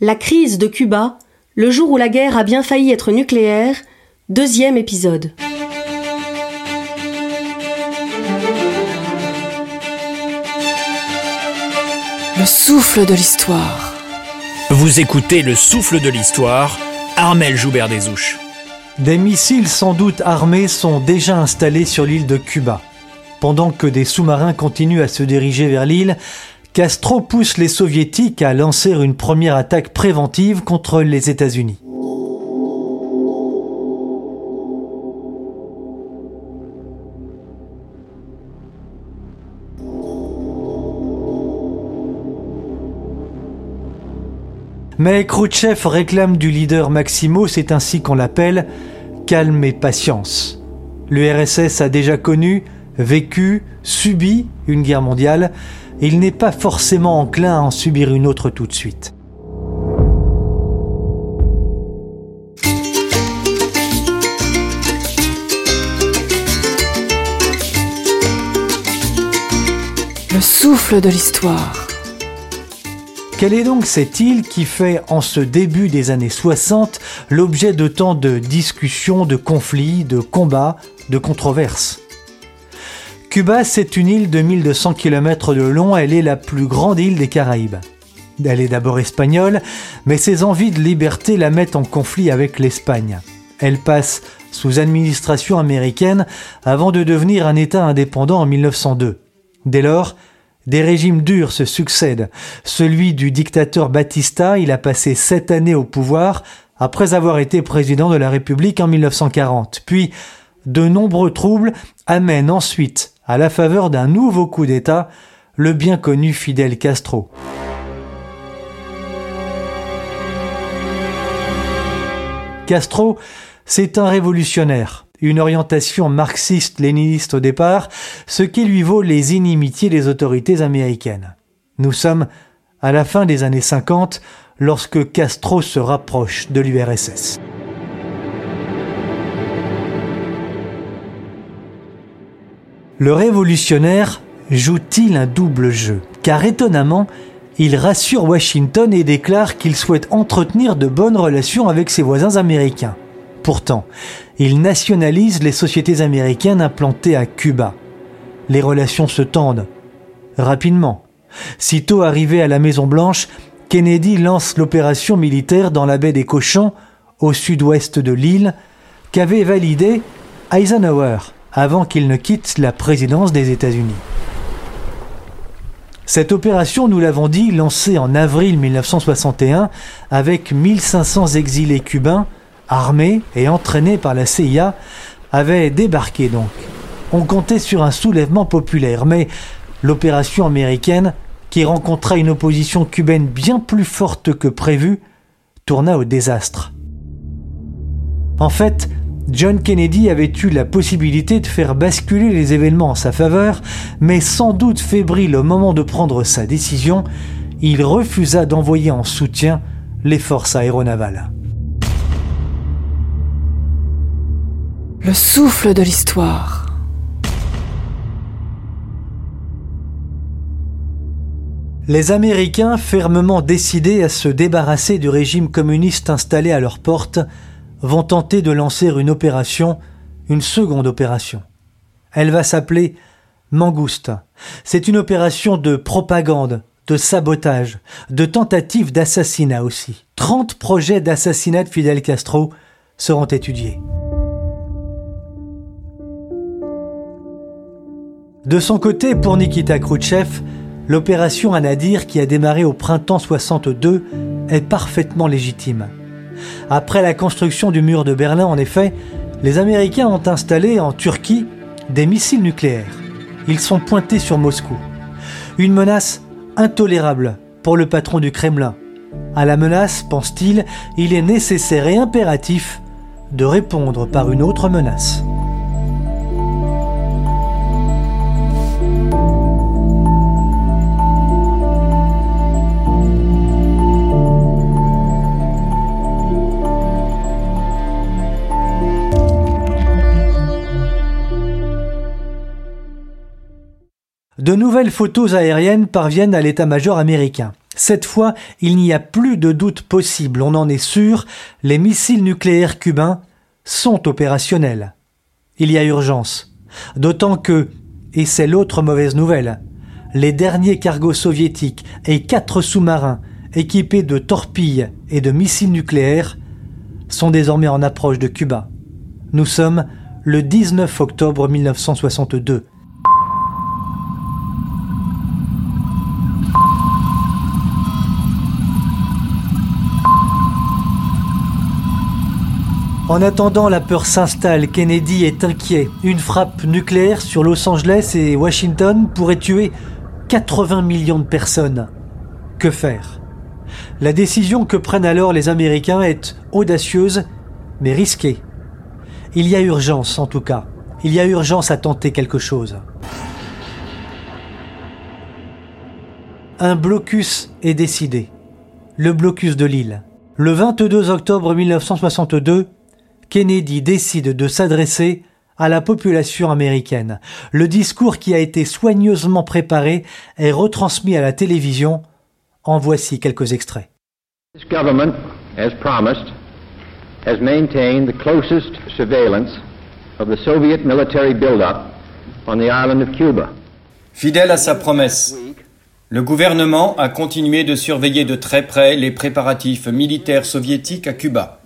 La crise de Cuba, le jour où la guerre a bien failli être nucléaire, deuxième épisode. Le souffle de l'histoire. Vous écoutez Le souffle de l'histoire, Armel Joubert des Ouches. Des missiles sans doute armés sont déjà installés sur l'île de Cuba. Pendant que des sous-marins continuent à se diriger vers l'île, Castro pousse les soviétiques à lancer une première attaque préventive contre les États-Unis. Mais Khrouchtchev réclame du leader Maximo, c'est ainsi qu'on l'appelle, calme et patience. L'URSS a déjà connu, vécu, subi une guerre mondiale, et il n'est pas forcément enclin à en subir une autre tout de suite. Le souffle de l'histoire. Quelle est donc cette île qui fait, en ce début des années 60, l'objet de tant de discussions, de conflits, de combats, de controverses? Cuba, c'est une île de 1200 km de long, elle est la plus grande île des Caraïbes. Elle est d'abord espagnole, mais ses envies de liberté la mettent en conflit avec l'Espagne. Elle passe sous administration américaine avant de devenir un État indépendant en 1902. Dès lors, des régimes durs se succèdent. Celui du dictateur Batista, il a passé sept années au pouvoir après avoir été président de la République en 1940. Puis, de nombreux troubles amènent ensuite, à la faveur d'un nouveau coup d'État, le bien connu Fidel Castro. Castro, c'est un révolutionnaire une orientation marxiste-léniniste au départ, ce qui lui vaut les inimitiés des autorités américaines. Nous sommes à la fin des années 50 lorsque Castro se rapproche de l'URSS. Le révolutionnaire joue-t-il un double jeu? Car étonnamment, il rassure Washington et déclare qu'il souhaite entretenir de bonnes relations avec ses voisins américains. Pourtant, il nationalise les sociétés américaines implantées à Cuba. Les relations se tendent rapidement. Sitôt arrivé à la Maison Blanche, Kennedy lance l'opération militaire dans la baie des Cochons, au sud-ouest de l'île, qu'avait validé Eisenhower avant qu'il ne quitte la présidence des États-Unis. Cette opération, nous l'avons dit, lancée en avril 1961 avec 1500 exilés cubains, armés et entraînés par la CIA, avaient débarqué donc. On comptait sur un soulèvement populaire, mais l'opération américaine, qui rencontra une opposition cubaine bien plus forte que prévu, tourna au désastre. En fait, John Kennedy avait eu la possibilité de faire basculer les événements en sa faveur, mais sans doute fébrile au moment de prendre sa décision, il refusa d'envoyer en soutien les forces aéronavales. Le souffle de l'histoire. Les Américains, fermement décidés à se débarrasser du régime communiste installé à leur porte, vont tenter de lancer une opération, une seconde opération. Elle va s'appeler Mangousta. C'est une opération de propagande, de sabotage, de tentative d'assassinat aussi. Trente projets d'assassinat de Fidel Castro seront étudiés. De son côté, pour Nikita Khrouchtchev, l'opération Anadir qui a démarré au printemps 62 est parfaitement légitime. Après la construction du mur de Berlin, en effet, les Américains ont installé en Turquie des missiles nucléaires. Ils sont pointés sur Moscou. Une menace intolérable pour le patron du Kremlin. À la menace, pense-t-il, il est nécessaire et impératif de répondre par une autre menace. De nouvelles photos aériennes parviennent à l'état-major américain. Cette fois, il n'y a plus de doute possible, on en est sûr, les missiles nucléaires cubains sont opérationnels. Il y a urgence. D'autant que, et c'est l'autre mauvaise nouvelle, les derniers cargos soviétiques et quatre sous-marins équipés de torpilles et de missiles nucléaires sont désormais en approche de Cuba. Nous sommes le 19 octobre 1962. En attendant, la peur s'installe. Kennedy est inquiet. Une frappe nucléaire sur Los Angeles et Washington pourrait tuer 80 millions de personnes. Que faire? La décision que prennent alors les Américains est audacieuse, mais risquée. Il y a urgence, en tout cas. Il y a urgence à tenter quelque chose. Un blocus est décidé. Le blocus de l'île. Le 22 octobre 1962, Kennedy décide de s'adresser à la population américaine. Le discours qui a été soigneusement préparé est retransmis à la télévision. En voici quelques extraits. This government, as promised, has maintained the closest surveillance of the Soviet military buildup on the island of Cuba. Fidèle à sa promesse, le gouvernement a continué de surveiller de très près les préparatifs militaires soviétiques à Cuba.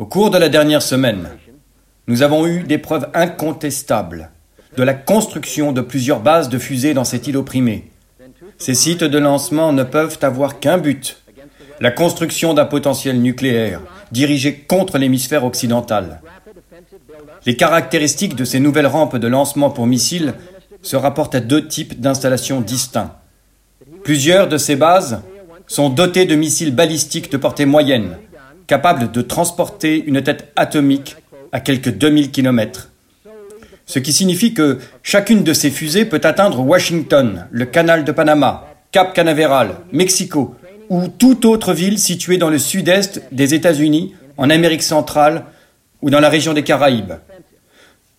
Au cours de la dernière semaine, nous avons eu des preuves incontestables de la construction de plusieurs bases de fusées dans cette île opprimée. Ces sites de lancement ne peuvent avoir qu'un but, la construction d'un potentiel nucléaire dirigé contre l'hémisphère occidental. Les caractéristiques de ces nouvelles rampes de lancement pour missiles se rapportent à deux types d'installations distincts. Plusieurs de ces bases sont dotées de missiles balistiques de portée moyenne, capable de transporter une tête atomique à quelques 2000 km. Ce qui signifie que chacune de ces fusées peut atteindre Washington, le canal de Panama, Cap Canaveral, Mexico ou toute autre ville située dans le sud-est des États-Unis, en Amérique centrale ou dans la région des Caraïbes.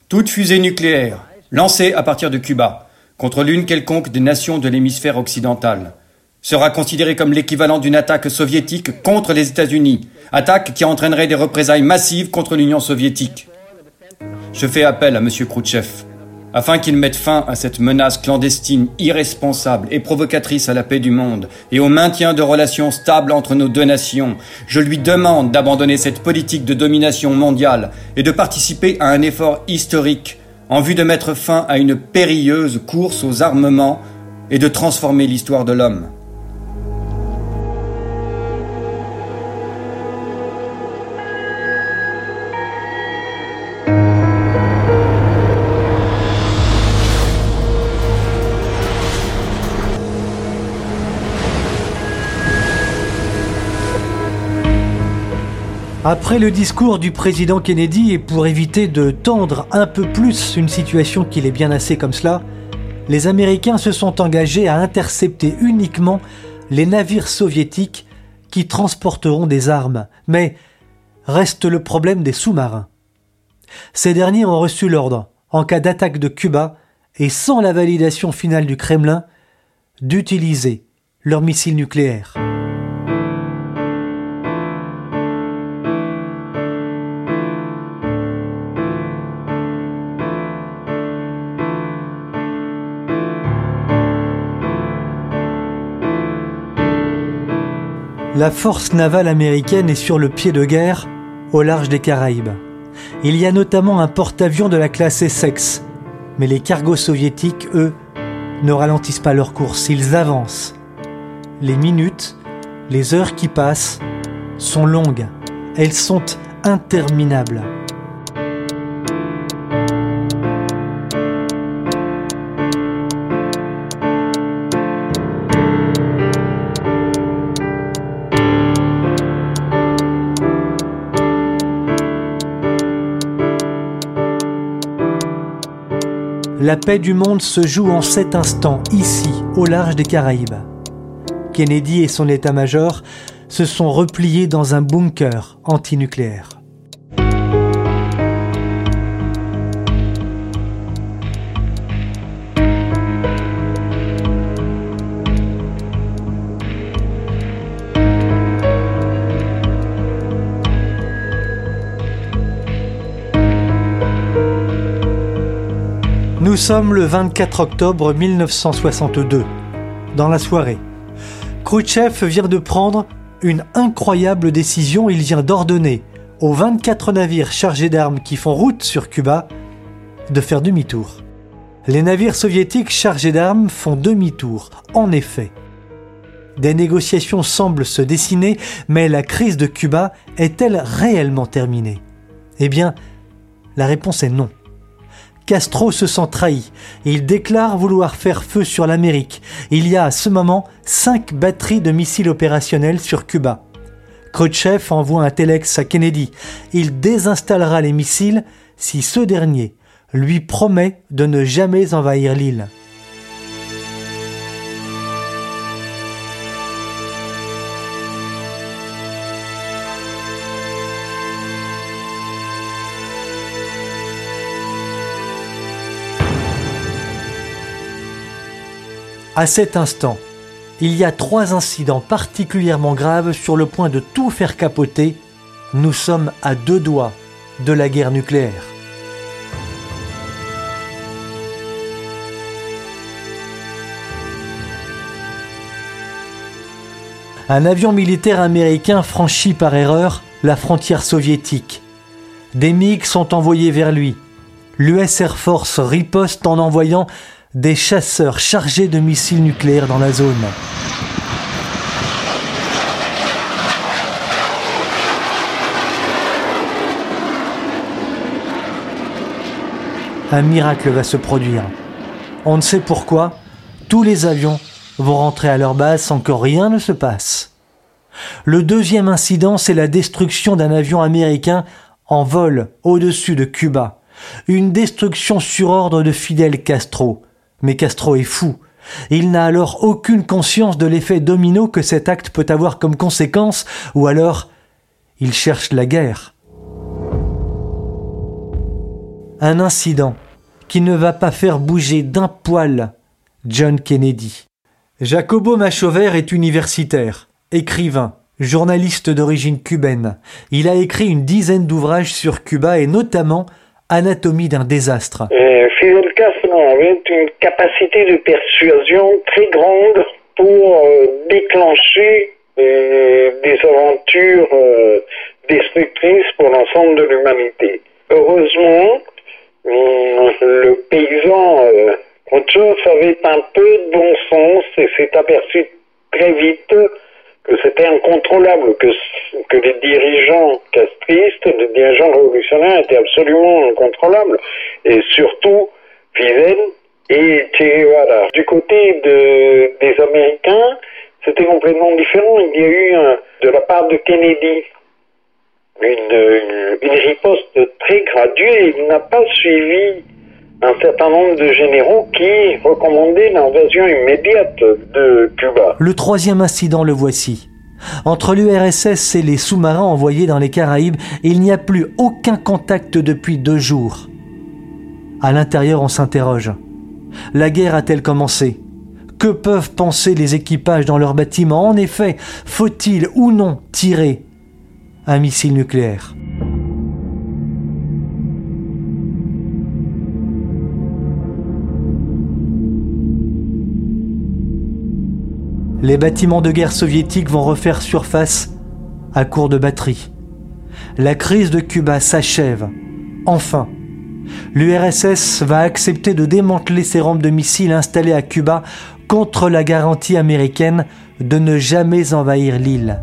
Toute fusée nucléaire lancée à partir de Cuba contre l'une quelconque des nations de l'hémisphère occidental sera considérée comme l'équivalent d'une attaque soviétique contre les États-Unis, attaque qui entraînerait des représailles massives contre l'Union soviétique. Je fais appel à M. Khrouchtchev afin qu'il mette fin à cette menace clandestine, irresponsable et provocatrice à la paix du monde et au maintien de relations stables entre nos deux nations. Je lui demande d'abandonner cette politique de domination mondiale et de participer à un effort historique en vue de mettre fin à une périlleuse course aux armements et de transformer l'histoire de l'homme. Après le discours du président Kennedy et pour éviter de tendre un peu plus une situation qu'il est bien assez comme cela, les Américains se sont engagés à intercepter uniquement les navires soviétiques qui transporteront des armes. Mais reste le problème des sous-marins. Ces derniers ont reçu l'ordre, en cas d'attaque de Cuba, et sans la validation finale du Kremlin, d'utiliser leurs missiles nucléaires. La force navale américaine est sur le pied de guerre au large des Caraïbes. Il y a notamment un porte-avions de la classe Essex, mais les cargos soviétiques, eux, ne ralentissent pas leur course, ils avancent. Les minutes, les heures qui passent sont longues, elles sont interminables. La paix du monde se joue en cet instant, ici, au large des Caraïbes. Kennedy et son état-major se sont repliés dans un bunker antinucléaire. Nous sommes le 24 octobre 1962. Dans la soirée, Khrouchtchev vient de prendre une incroyable décision. Il vient d'ordonner aux 24 navires chargés d'armes qui font route sur Cuba de faire demi-tour. Les navires soviétiques chargés d'armes font demi-tour. En effet, des négociations semblent se dessiner, mais la crise de Cuba est-elle réellement terminée? Eh bien, la réponse est non. Castro se sent trahi. Il déclare vouloir faire feu sur l'Amérique. Il y a à ce moment cinq batteries de missiles opérationnels sur Cuba. Khrouchtchev envoie un téléx à Kennedy. Il désinstallera les missiles si ce dernier lui promet de ne jamais envahir l'île. À cet instant, il y a trois incidents particulièrement graves sur le point de tout faire capoter. Nous sommes à deux doigts de la guerre nucléaire. Un avion militaire américain franchit par erreur la frontière soviétique. Des MiG sont envoyés vers lui. L'US Air Force riposte en envoyant des chasseurs chargés de missiles nucléaires dans la zone. Un miracle va se produire. On ne sait pourquoi, tous les avions vont rentrer à leur base sans que rien ne se passe. Le deuxième incident, c'est la destruction d'un avion américain en vol au-dessus de Cuba. Une destruction sur ordre de Fidel Castro. Mais Castro est fou. Il n'a alors aucune conscience de l'effet domino que cet acte peut avoir comme conséquence, ou alors il cherche la guerre. Un incident qui ne va pas faire bouger d'un poil John Kennedy. Jacobo Machover est universitaire, écrivain, journaliste d'origine cubaine. Il a écrit une dizaine d'ouvrages sur Cuba et notamment Anatomie d'un désastre. Euh, avait une capacité de persuasion très grande pour euh, déclencher euh, des aventures destructrices pour l'ensemble de l'humanité. Heureusement, le paysan Khrouchtchev avait un peu de bon sens et s'est aperçu très vite que c'était incontrôlable, que, que les dirigeants castristes, les dirigeants révolutionnaires étaient absolument incontrôlables. Et surtout, Fidel et Che. Du côté de, des Américains, c'était complètement différent. Il y a eu de la part de Kennedy une, une riposte très graduée. Il n'a pas suivi un certain nombre de généraux qui recommandaient l'invasion immédiate de Cuba. Le troisième incident, le voici. Entre l'URSS et les sous-marins envoyés dans les Caraïbes, il n'y a plus aucun contact depuis deux jours. À l'intérieur, on s'interroge. La guerre a-t-elle commencé? Que peuvent penser les équipages dans leurs bâtiments En effet, faut-il ou non tirer un missile nucléaire? Les bâtiments de guerre soviétiques vont refaire surface à court de batterie. La crise de Cuba s'achève. Enfin, l'URSS va accepter de démanteler ses rampes de missiles installées à Cuba contre la garantie américaine de ne jamais envahir l'île.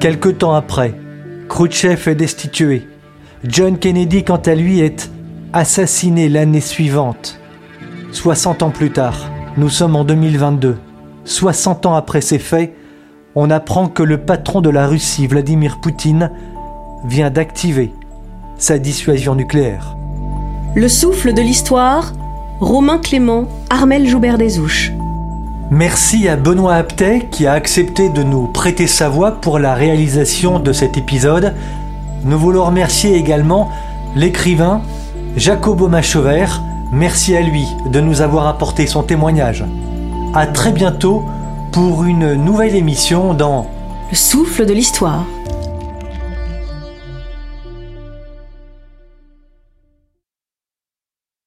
Quelque temps après, Khrouchtchev est destitué. John Kennedy, quant à lui, est assassiné l'année suivante. 60 ans plus tard, nous sommes en 2022. 60 ans après ces faits, on apprend que le patron de la Russie, Vladimir Poutine, vient d'activer sa dissuasion nucléaire. Le souffle de l'histoire, Romain Clément, Armel Joubert Desouches. Merci à Benoît Aptet qui a accepté de nous prêter sa voix pour la réalisation de cet épisode. Nous voulons remercier également l'écrivain Jacobo Machover. Merci à lui de nous avoir apporté son témoignage. À très bientôt pour une nouvelle émission dans Le souffle de l'histoire.